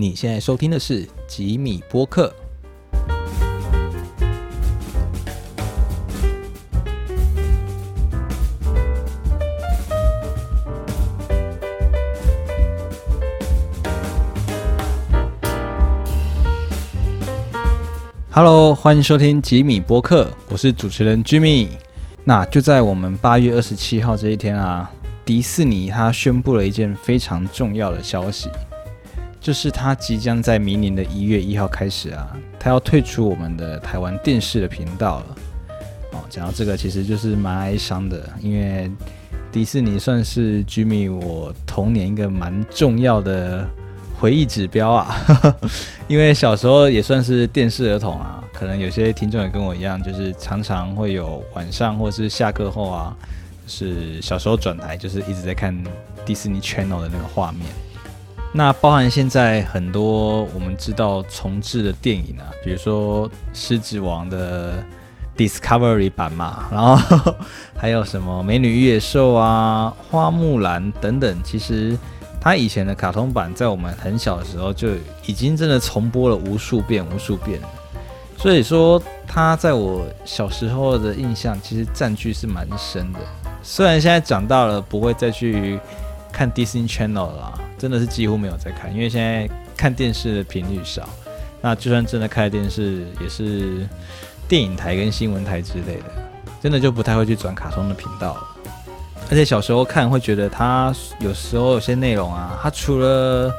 你现在收听的是吉米播客。Hello，欢迎收听吉米播客，我是主持人 Jimmy。那就在我们八月二十七号这一天啊，迪士尼它宣布了一件非常重要的消息。就是他即将在明年的一月一号开始啊，他要退出我们的台湾电视的频道了。哦，讲到这个，其实就是蛮哀伤的，因为迪士尼算是 Jimmy 我童年一个蛮重要的回忆指标啊。因为小时候也算是电视儿童啊，可能有些听众也跟我一样，就是常常会有晚上或是下课后啊，是小时候转台，就是一直在看迪士尼 Channel 的那个画面。那包含现在很多我们知道重置的电影啊，比如说《狮子王》的 Discovery 版嘛，然后还有什么《美女与野兽》啊、《花木兰》等等。其实它以前的卡通版在我们很小的时候就已经真的重播了无数遍、无数遍了。所以说，它在我小时候的印象其实占据是蛮深的。虽然现在长大了，不会再去看 Disney Channel 了。真的是几乎没有在看，因为现在看电视的频率少。那就算真的开电视，也是电影台跟新闻台之类的，真的就不太会去转卡通的频道了。而且小时候看会觉得它有时候有些内容啊，它除了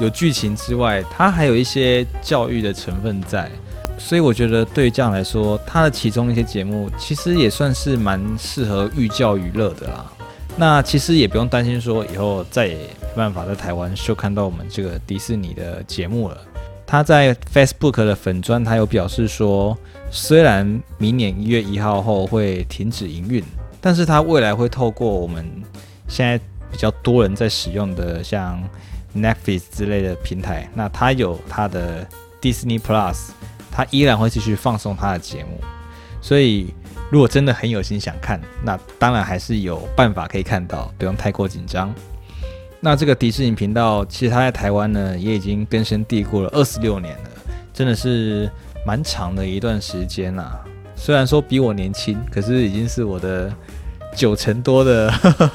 有剧情之外，它还有一些教育的成分在。所以我觉得对于这样来说，它的其中一些节目其实也算是蛮适合寓教于乐的啦。那其实也不用担心说以后再也没办法在台湾收看到我们这个迪士尼的节目了。他在 Facebook 的粉砖，他有表示说，虽然明年一月一号后会停止营运，但是他未来会透过我们现在比较多人在使用的像 Netflix 之类的平台，那他有他的 Disney Plus，他依然会继续放送他的节目，所以。如果真的很有心想看，那当然还是有办法可以看到，不用太过紧张。那这个迪士尼频道，其实它在台湾呢也已经根深蒂固了二十六年了，真的是蛮长的一段时间啦。虽然说比我年轻，可是已经是我的九成多的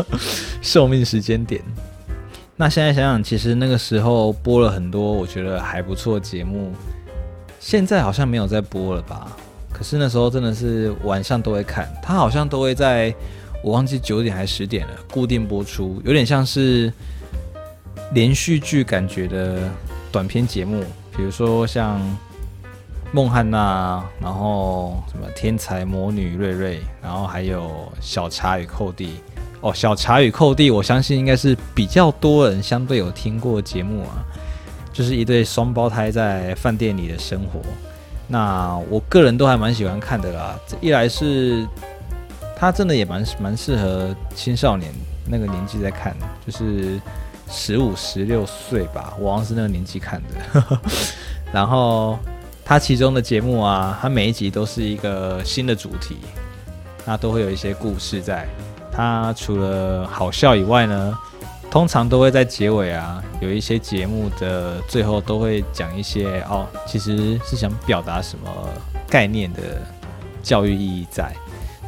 寿命时间点。那现在想想，其实那个时候播了很多我觉得还不错节目，现在好像没有在播了吧？可是那时候真的是晚上都会看，它好像都会在我忘记九点还是十点了，固定播出，有点像是连续剧感觉的短片节目，比如说像孟汉娜，然后什么天才魔女瑞瑞，然后还有小茶与寇弟。哦，小茶与寇弟，我相信应该是比较多人相对有听过节目啊，就是一对双胞胎在饭店里的生活。那我个人都还蛮喜欢看的啦。这一来是它真的也蛮蛮适合青少年那个年纪在看，就是十五十六岁吧，我好像是那个年纪看的。然后它其中的节目啊，它每一集都是一个新的主题，那都会有一些故事在。它除了好笑以外呢。通常都会在结尾啊，有一些节目的最后都会讲一些哦，其实是想表达什么概念的教育意义在。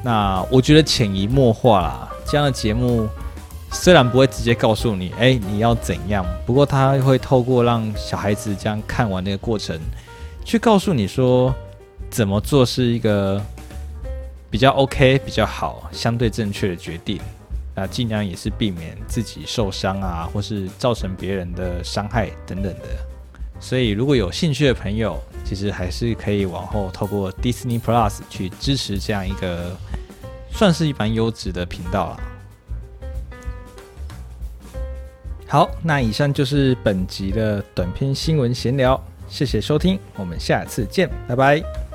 那我觉得潜移默化啦，这样的节目虽然不会直接告诉你，哎，你要怎样，不过他会透过让小孩子这样看完那个过程，去告诉你说怎么做是一个比较 OK、比较好、相对正确的决定。那尽量也是避免自己受伤啊，或是造成别人的伤害等等的。所以如果有兴趣的朋友，其实还是可以往后透过 Disney Plus 去支持这样一个算是一般优质的频道了。好，那以上就是本集的短篇新闻闲聊，谢谢收听，我们下次见，拜拜。